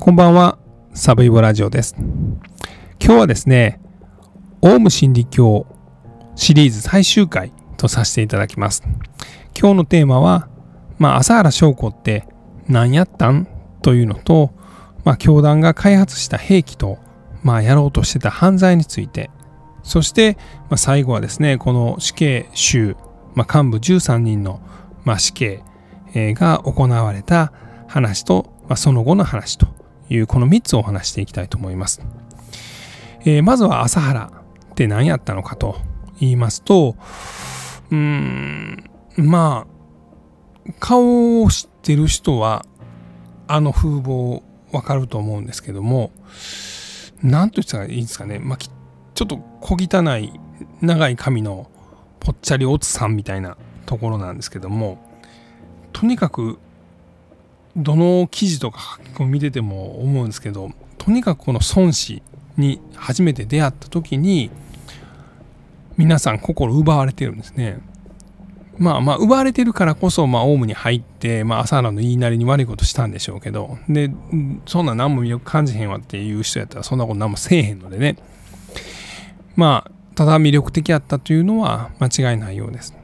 こんばんは、サブイボラジオです。今日はですね、オウム真理教シリーズ最終回とさせていただきます。今日のテーマは、まあ、朝原翔子って何やったんというのと、まあ、教団が開発した兵器と、まあ、やろうとしてた犯罪について、そして、まあ、最後はですね、この死刑囚、まあ、幹部13人の、まあ、死刑が行われた話と、まあ、その後の話というこの3つをお話していきたいと思います。えー、まずは朝原って何やったのかと言いますと、うーん、まあ、顔を知ってる人は、あの風貌わかると思うんですけども、何と言ったらいいですかね、まあ、ちょっと小汚い長い髪のぽっちゃりおつさんみたいなところなんですけども、とにかくどの記事とか書き込み見てても思うんですけどとにかくこの孫子に初めて出会った時に皆さん心奪われてるんですね。まあまあ奪われてるからこそまあオウムに入って、まあ、朝原の言いなりに悪いことしたんでしょうけどでそんな何も魅力感じへんわっていう人やったらそんなこと何もせえへんのでねまあただ魅力的やったというのは間違いないようです。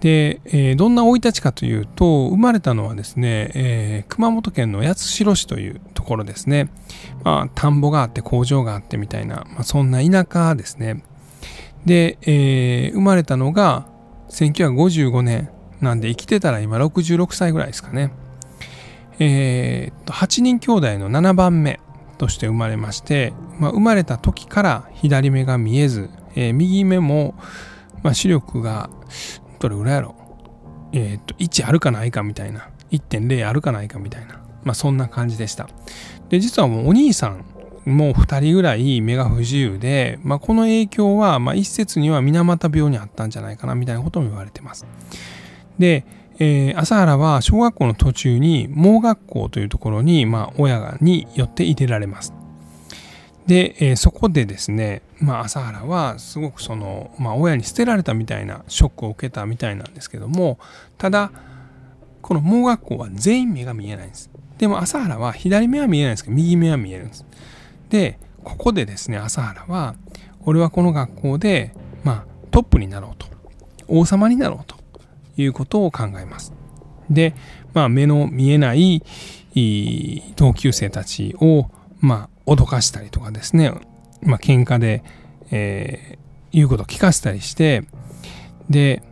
で、えー、どんな生い立ちかというと生まれたのはですね、えー、熊本県の八代市というところですね、まあ、田んぼがあって工場があってみたいな、まあ、そんな田舎ですね。で、えー、生まれたのが1955年なんで生きてたら今66歳ぐらいですかね。えー、8人兄弟の7番目として生まれまして、まあ、生まれた時から左目が見えず、えー、右目も、まあ、視力がどれぐらいやろえっ、と、1あるかないかみたいな。1.0あるかないかみたいな。まあそんな感じでした。で、実はもうお兄さんもう2人ぐらい目が不自由で、まあ、この影響は、まあ、一説には水俣病にあったんじゃないかなみたいなことも言われてます。で、えー、朝原は小学校の途中に盲学校というところに、まあ、親によって入れられます。で、えー、そこでですね、まあ、朝原はすごくその、まあ、親に捨てられたみたいなショックを受けたみたいなんですけどもただこの盲学校は全員目が見えないんです。でも朝原は左目は見えないんですけど右目は見えるんです。でここでですね朝原は俺はこの学校で、まあ、トップになろうと。王様になろうと。いうことを考えます。で、まあ、目の見えない同級生たちを、まあ、脅かしたりとかですね、まあ、喧嘩で、えー、言うことを聞かせたりして、で、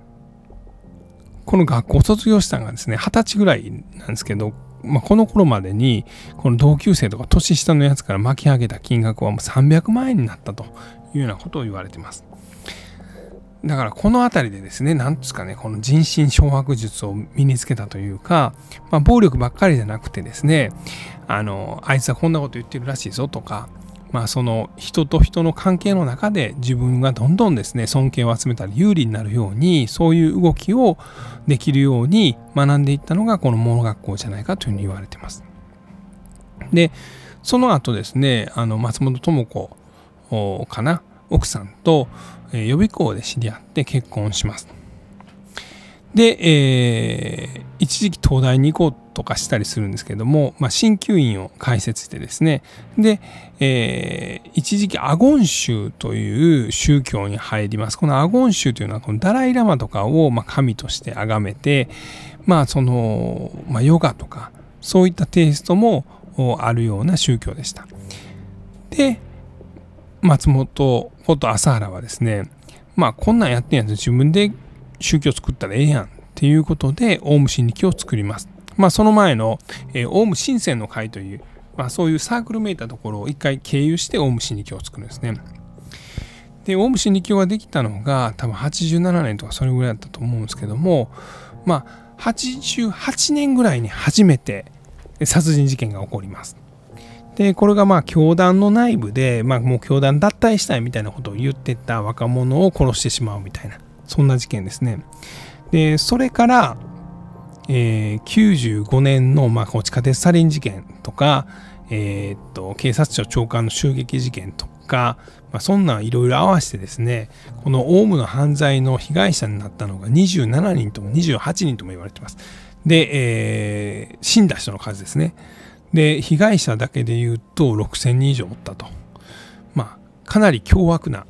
この学校卒業したのがですね、二十歳ぐらいなんですけど、まあ、この頃までに、この同級生とか年下のやつから巻き上げた金額はもう300万円になったというようなことを言われてます。だからこの辺りでですね、何ですかね、この人心掌握術を身につけたというか、まあ、暴力ばっかりじゃなくてですね、あの、あいつはこんなこと言ってるらしいぞとか、まあその人と人の関係の中で自分がどんどんですね、尊敬を集めたり有利になるように、そういう動きをできるように学んでいったのがこの盲学校じゃないかというふうに言われてます。で、その後ですね、あの松本智子かな、奥さんと、予備校で知り合って結婚します。で、えー、一時期東大に行こうとかしたりするんですけども、まあ、鍼灸院を開設してですね、で、えー、一時期アゴン宗という宗教に入ります。このアゴン宗というのは、このダライラマとかを、まあ、神として崇めて、まあ、その、まあ、ヨガとか、そういったテイストもあるような宗教でした。で、松本こと朝原はですね、まあこんなんやってんやつ自分で宗教作ったらええやんっていうことでオウム真理教を作ります。まあその前の、えー、オウム新鮮の会という、まあ、そういうサークルめいたところを一回経由してオウム真理教を作るんですね。で、オウム真理教ができたのが多分87年とかそれぐらいだったと思うんですけども、まあ88年ぐらいに初めて殺人事件が起こります。で、これがまあ教団の内部で、まあもう教団脱退したいみたいなことを言ってた若者を殺してしまうみたいな、そんな事件ですね。で、それから、えー、95年の、まあ、地下鉄サリン事件とか、えー、っと、警察庁長官の襲撃事件とか、まあ、そんなんいろいろ合わせてですね、このオウムの犯罪の被害者になったのが27人とも28人とも言われてます。で、えー、死んだ人の数ですね。で被害者だけで言うと6000人以上おったとまあかなり凶悪な、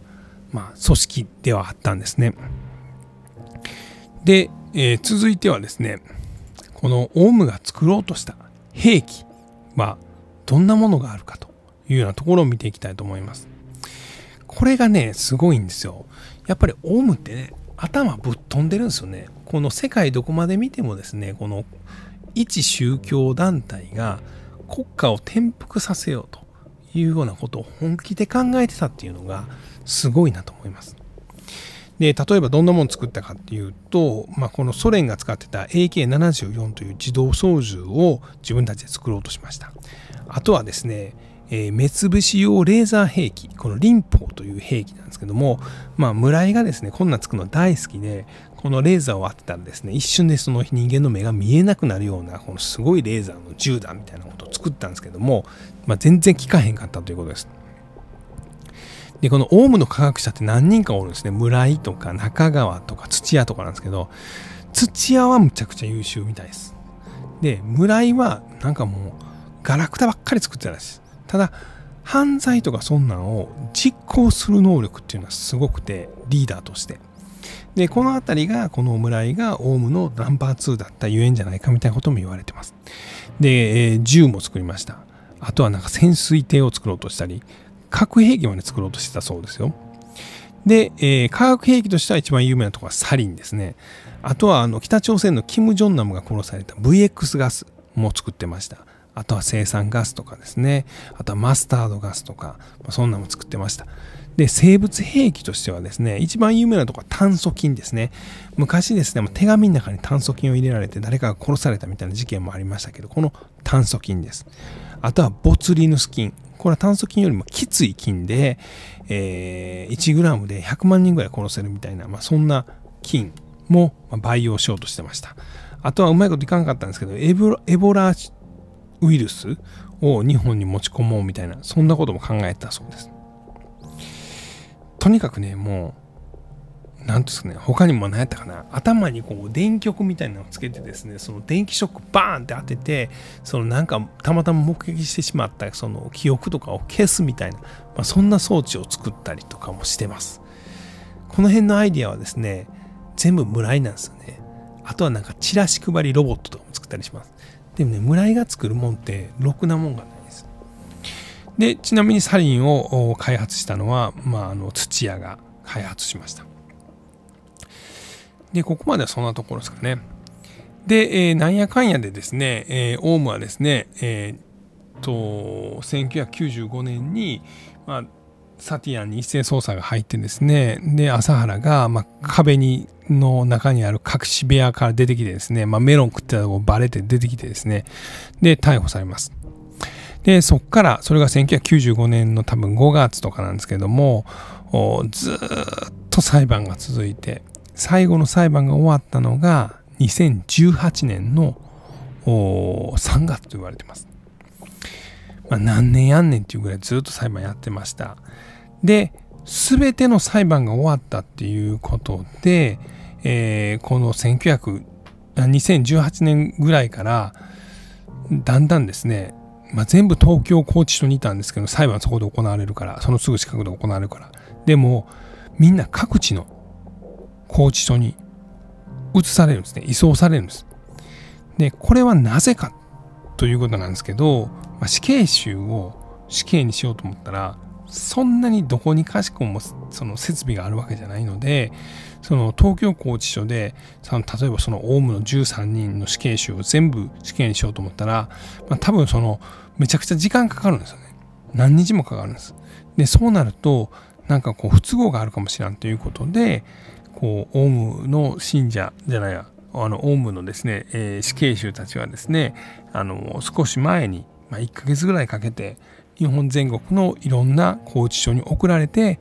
まあ、組織ではあったんですねで、えー、続いてはですねこのオウムが作ろうとした兵器はどんなものがあるかというようなところを見ていきたいと思います。これがねすごいんですよ。やっぱりオウムってね頭ぶっ飛んでるんですよね。この世界どこまで見てもですねこの一宗教団体が国家を転覆させようというようなことを本気で考えてたっていうのがすごいなと思います。で例えばどんなものを作ったかっていうと、まあ、このソ連が使ってた AK74 という自動操縦を自分たちで作ろうとしました。あとはですね、えー、目つぶし用レーザー兵器、このリンポーという兵器なんですけども、まあ、村井がですね、こんなんつくの大好きで、このレーザーを当てたらですね、一瞬でその人間の目が見えなくなるような、このすごいレーザーの銃弾みたいなことを作ったんですけども、まあ、全然効かへんかったということです。で、このオウムの科学者って何人かおるんですね。村井とか中川とか土屋とかなんですけど、土屋はむちゃくちゃ優秀みたいです。で、村井はなんかもうガラクタばっかり作ってたらしい。ただ、犯罪とかそんなんを実行する能力っていうのはすごくて、リーダーとして。で、この辺りが、この村井がオウムのナンバー2だったゆえんじゃないかみたいなことも言われてます。で、えー、銃も作りました。あとはなんか潜水艇を作ろうとしたり、核兵器まで作ろうとしてたそうですよ。で、えー、化学兵器としては一番有名なところはサリンですね。あとはあの北朝鮮のキム・ジョンナムが殺された VX ガスも作ってました。あとは生産ガスとかですね。あとはマスタードガスとか、まあ、そんなのも作ってました。で、生物兵器としてはですね、一番有名なところは炭疽菌ですね。昔ですね、手紙の中に炭疽菌を入れられて誰かが殺されたみたいな事件もありましたけど、この炭疽菌です。あとはボツリヌス菌。これは炭疽菌よりもきつい菌で、えー、1g で100万人ぐらい殺せるみたいな、まあ、そんな菌も培養しようとしてました。あとはうまいこといかなかったんですけど、エボエボラウイルスを日本に持ち込もうみたいな、そんなことも考えたそうです。とにかくね、もう、なんですかね、他にも何やったかな、頭にこう電極みたいなのをつけてですね、その電気ショックバーンって当てて、そのなんかたまたま目撃してしまったその記憶とかを消すみたいな、まあ、そんな装置を作ったりとかもしてます。この辺のアイディアはですね、全部村井なんですよね。あとはなんかチラシ配りロボットとかも作ったりします。でもね、村井が作るもんってろくなもんがないです。で、ちなみにサリンを開発したのは、まあ、あの土屋が開発しました。で、ここまではそんなところですかね。で、えー、なんやかんやでですね、えー、オウムはですね、えー、と、1995年に、まあ、サティアンに一斉捜査が入ってですね、で、朝原が、まあ、壁に、の中にある隠し部屋から出てきてですね、まあ、メロン食ってたとこバレて出てきてですね、で、逮捕されます。で、そっから、それが1995年の多分5月とかなんですけども、ずっと裁判が続いて、最後の裁判が終わったのが2018年の3月と言われてます。まあ、何年やんねんっていうぐらいずっと裁判やってました。で、すべての裁判が終わったっていうことで、えー、この1900 2018年ぐらいからだんだんですねまあ、全部東京拘置所にいたんですけど裁判そこで行われるからそのすぐ近くで行われるからでもみんな各地の拘置所に移されるんですね移送されるんですでこれはなぜかということなんですけど、まあ、死刑囚を死刑にしようと思ったらそんなにどこにかしこもその設備があるわけじゃないのでその東京拘置所でその例えばそのオウムの13人の死刑囚を全部死刑にしようと思ったら、まあ、多分そのめちゃくちゃ時間かかるんですよね。何日もかかるんです。で、そうなると、なんかこう不都合があるかもしれんということで、こう、オウムの信者じゃないや、あの、オウムのですね、えー、死刑囚たちはですね、あの、少し前に、まあ、1ヶ月ぐらいかけて、日本全国のいろんな拘置所に送られて、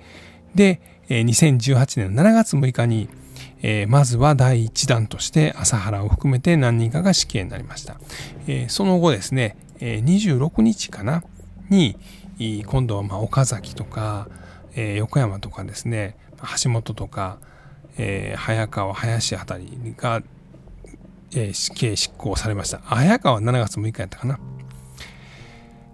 で、2018年の7月6日に、えー、まずは第1弾として朝原を含めて何人かが死刑になりました。えー、その後ですね、26日かなに今度はま岡崎とか、え横山とかですね橋本とか、え早川林あたりが、え死刑執行されました。早川は7月6日やったかな。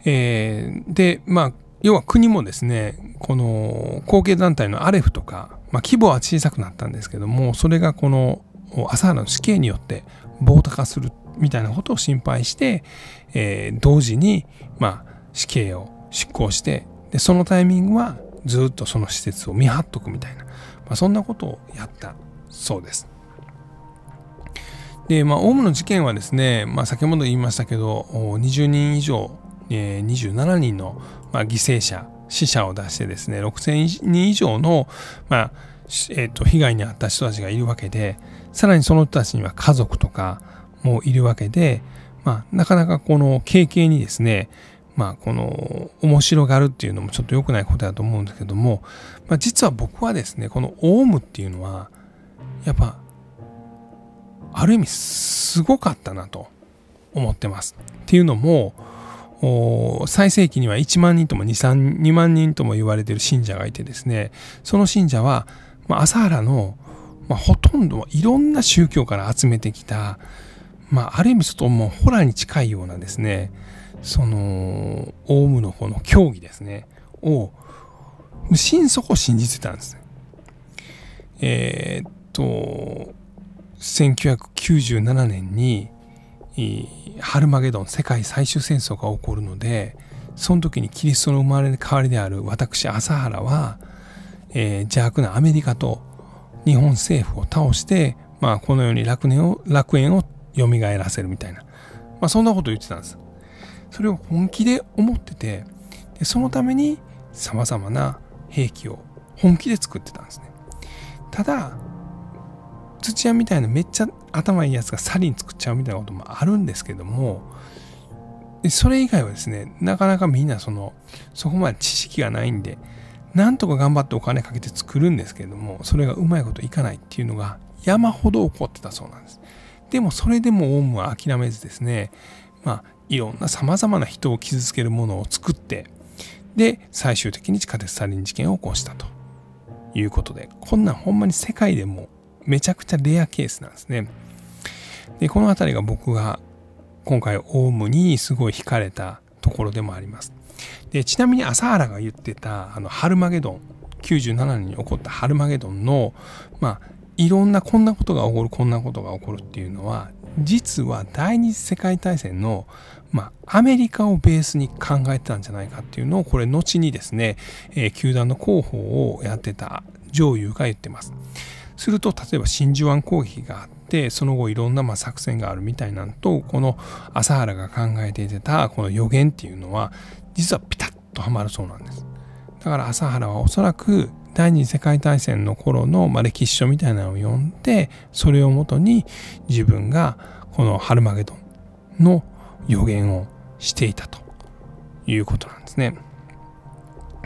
えー、で、まあ、要は国もですね、この後継団体のアレフとか、まあ、規模は小さくなったんですけども、それがこの朝原の死刑によって暴徒化するみたいなことを心配して、えー、同時に、まあ、死刑を執行して、で、そのタイミングはずっとその施設を見張っとくみたいな、まあ、そんなことをやったそうです。で、まあ、オウムの事件はですね、まあ、先ほど言いましたけど、20人以上、えー、27人の、まあ、犠牲者、死者を出してですね、6000人以上の、まあ、えー、と被害に遭った人たちがいるわけで、さらにその人たちには家族とかもいるわけで、まあ、なかなかこの経験にですね、まあ、この面白がるっていうのもちょっと良くないことだと思うんですけども、まあ、実は僕はですね、このオウムっていうのは、やっぱ、ある意味すごかったなと思ってます。っていうのも、最盛期には1万人とも2、3 2万人とも言われてる信者がいてですね、その信者は、まあ、朝原の、まあ、ほとんどいろんな宗教から集めてきた、まあ、ある意味ちょっともうホラーに近いようなですね、その、オウムの方の教義ですね、を、心底信じてたんですね。えー、っと、1997年に、ハルマゲドン世界最終戦争が起こるのでその時にキリストの生まれ変わりである私朝原は、えー、邪悪なアメリカと日本政府を倒して、まあ、このように楽園を楽園を蘇らせるみたいな、まあ、そんなことを言ってたんです。それを本気で思っててでそのためにさまざまな兵器を本気で作ってたんですね。ただ土屋みたいなめっちゃ頭いいやつがサリン作っちゃうみたいなこともあるんですけどもそれ以外はですねなかなかみんなそのそこまで知識がないんでなんとか頑張ってお金かけて作るんですけれどもそれがうまいこといかないっていうのが山ほど起こってたそうなんです。でもそれでもオウムは諦めずですねまあいろんなさまざまな人を傷つけるものを作ってで最終的に地下鉄サリン事件を起こしたということでこんなんほんまに世界でもめちゃくちゃレアケースなんですね。で、この辺りが僕が今回オウムにすごい惹かれたところでもあります。で、ちなみに朝原が言ってたあのハルマゲドン、97年に起こったハルマゲドンの、まあ、いろんなこんなことが起こる、こんなことが起こるっていうのは、実は第二次世界大戦の、まあ、アメリカをベースに考えてたんじゃないかっていうのを、これ後にですね、えー、球団の広報をやってた上優が言ってます。すると例えば真珠湾攻撃があってその後いろんなま作戦があるみたいなんとこの朝原が考えていたこの予言っていうのは実はピタッとはまるそうなんですだから朝原はおそらく第二次世界大戦の頃の、ま歴史書みたいなのを読んでそれをもとに自分がこのハルマゲドンの予言をしていたということなんですね。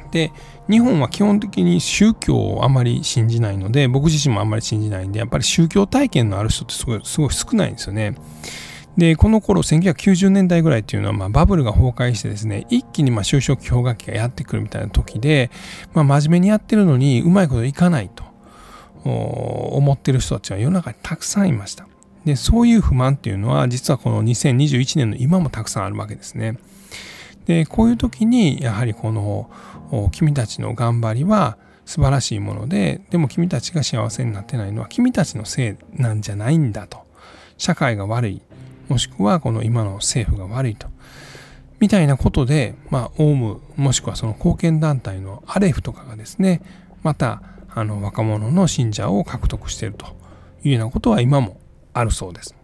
で日本は基本的に宗教をあまり信じないので僕自身もあんまり信じないんでやっぱり宗教体験のある人ってすごいすごい少ないんですよね。でこの頃1990年代ぐらいっていうのは、まあ、バブルが崩壊してですね一気にまあ就職氷河期がやってくるみたいな時で、まあ、真面目にやってるのにうまいこといかないと思ってる人たちは世の中にたくさんいました。でそういう不満っていうのは実はこの2021年の今もたくさんあるわけですね。でこういう時にやはりこの君たちの頑張りは素晴らしいものででも君たちが幸せになってないのは君たちのせいなんじゃないんだと社会が悪いもしくはこの今の政府が悪いとみたいなことでまあオウムもしくはその貢献団体のアレフとかがですねまたあの若者の信者を獲得しているというようなことは今もあるそうです。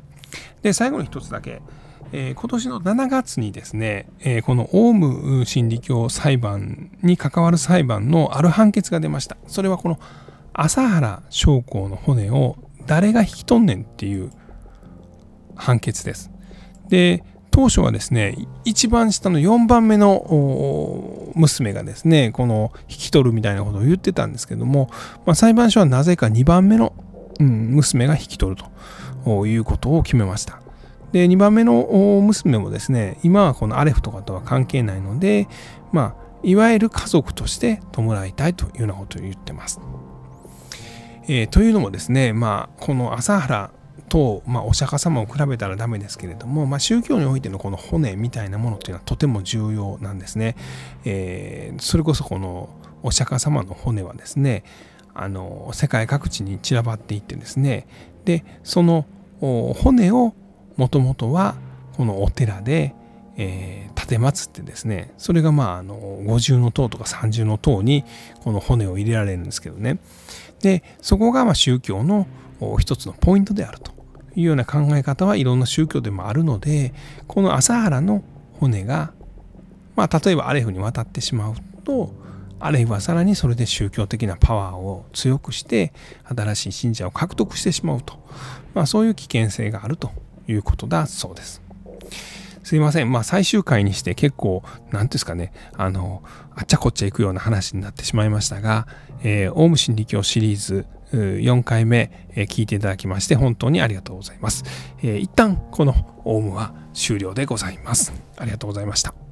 で最後に一つだけえー、今年の7月にですね、えー、このオウム真理教裁判に関わる裁判のある判決が出ました。それはこの朝原将校の骨を誰が引き取んねんっていう判決です。で、当初はですね、一番下の4番目の娘がですね、この引き取るみたいなことを言ってたんですけども、まあ、裁判所はなぜか2番目の、うん、娘が引き取るということを決めました。で、2番目の娘もですね、今はこのアレフとかとは関係ないので、まあ、いわゆる家族として弔いたいというようなことを言ってます。えー、というのもですね、まあ、この朝原と、まあ、お釈迦様を比べたらダメですけれども、まあ、宗教においてのこの骨みたいなものっていうのはとても重要なんですね。えー、それこそこのお釈迦様の骨はですねあの世界各地に散らばっていってですねでその骨をもともとはこのお寺で、えー、立てってですねそれがまああの五重の塔とか三重の塔にこの骨を入れられるんですけどねでそこがま宗教の一つのポイントであるというような考え方はいろんな宗教でもあるのでこの朝原の骨がまあ例えばアレフに渡ってしまうとあるいはさらにそれで宗教的なパワーを強くして新しい信者を獲得してしまうと、まあ、そういう危険性があるということだそうです。すいません。まあ最終回にして結構、何ですかね、あの、あっちゃこっちゃ行くような話になってしまいましたが、えー、オウム真理教シリーズ4回目、聞いていただきまして本当にありがとうございます。一旦このオウムは終了でございます。ありがとうございました。